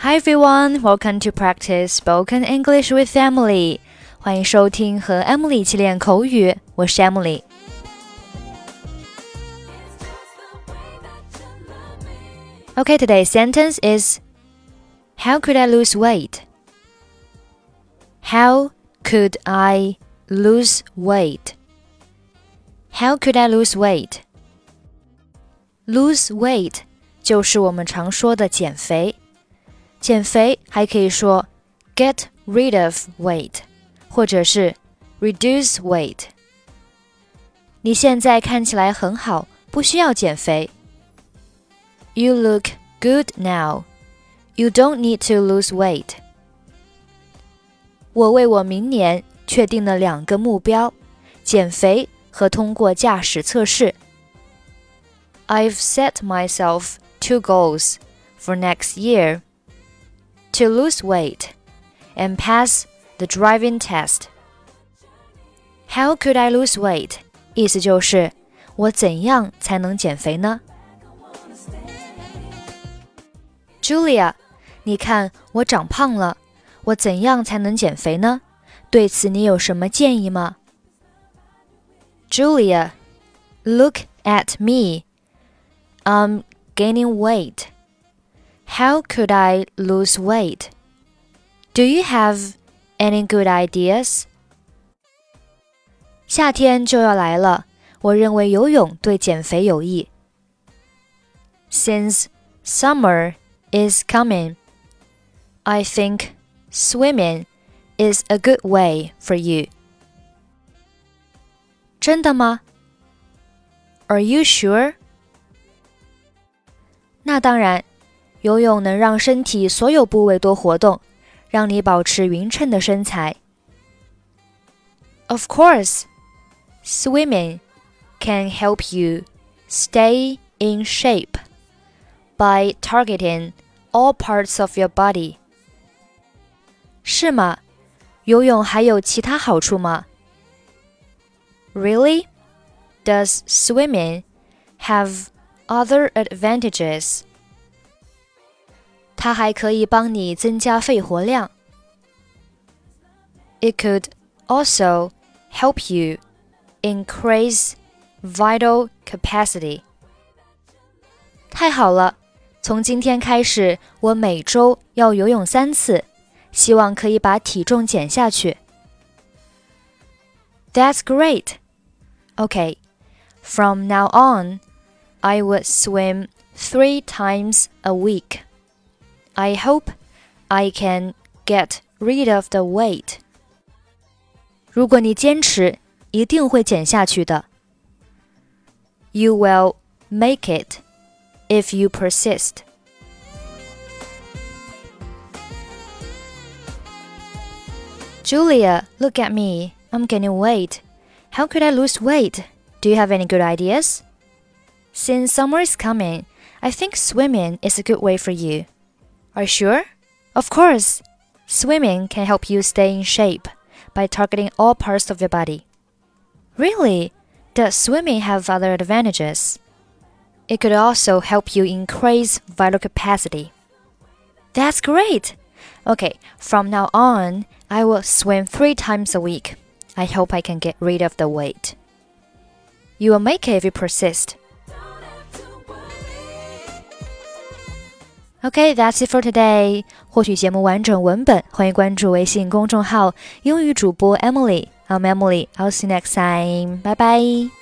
Hi everyone, welcome to practice spoken English with Emily. 欢迎收听和 Emily 一起练口语，我是 Emily。Okay, today's sentence is How could I lose weight? How could I lose weight? How could I lose weight? Lose weight 就是我们常说的减肥。 减肥还可以说 get rid of weight，或者是 reduce weight。你现在看起来很好，不需要减肥。You look good now. You don't need to lose weight. 我为我明年确定了两个目标：减肥和通过驾驶测试。I've set myself two goals for next year to lose weight and pass the driving test. How could I lose weight? 意思就是我怎样才能减肥呢？Julia，你看我长胖了，我怎样才能减肥呢？对此你有什么建议吗？Julia, look at me. I'm gaining weight. How could I lose weight? Do you have any good ideas? 夏天就要来了，我认为游泳对减肥有益。Since summer is coming, I think swimming is a good way for you. 真的吗？Are you sure? 那当然。 游泳能让身体所有部位多活动，让你保持匀称的身材。Of course, swimming can help you stay in shape by targeting all parts of your body. 是吗？游泳还有其他好处吗？Really? Does swimming have other advantages? 它还可以帮你增加肺活量。It could also help you increase vital capacity. 太好了！从今天开始，我每周要游泳三次，希望可以把体重减下去。That's great. Okay, from now on, I would swim three times a week. I hope I can get rid of the weight. 如果你坚持，一定会减下去的。You will make it if you persist. Julia, look at me. I'm gaining weight. How could I lose weight? Do you have any good ideas? Since summer is coming, I think swimming is a good way for you. Are you sure? Of course. Swimming can help you stay in shape by targeting all parts of your body. Really? Does swimming have other advantages? It could also help you increase vital capacity. That's great! Okay, from now on, I will swim three times a week. I hope I can get rid of the weight. You will make it if you persist. Okay, that's it for today. 获取节目完整文本，欢迎关注微信公众号“英语主播 Emily”。I'm Emily. I'll see you next time. Bye bye.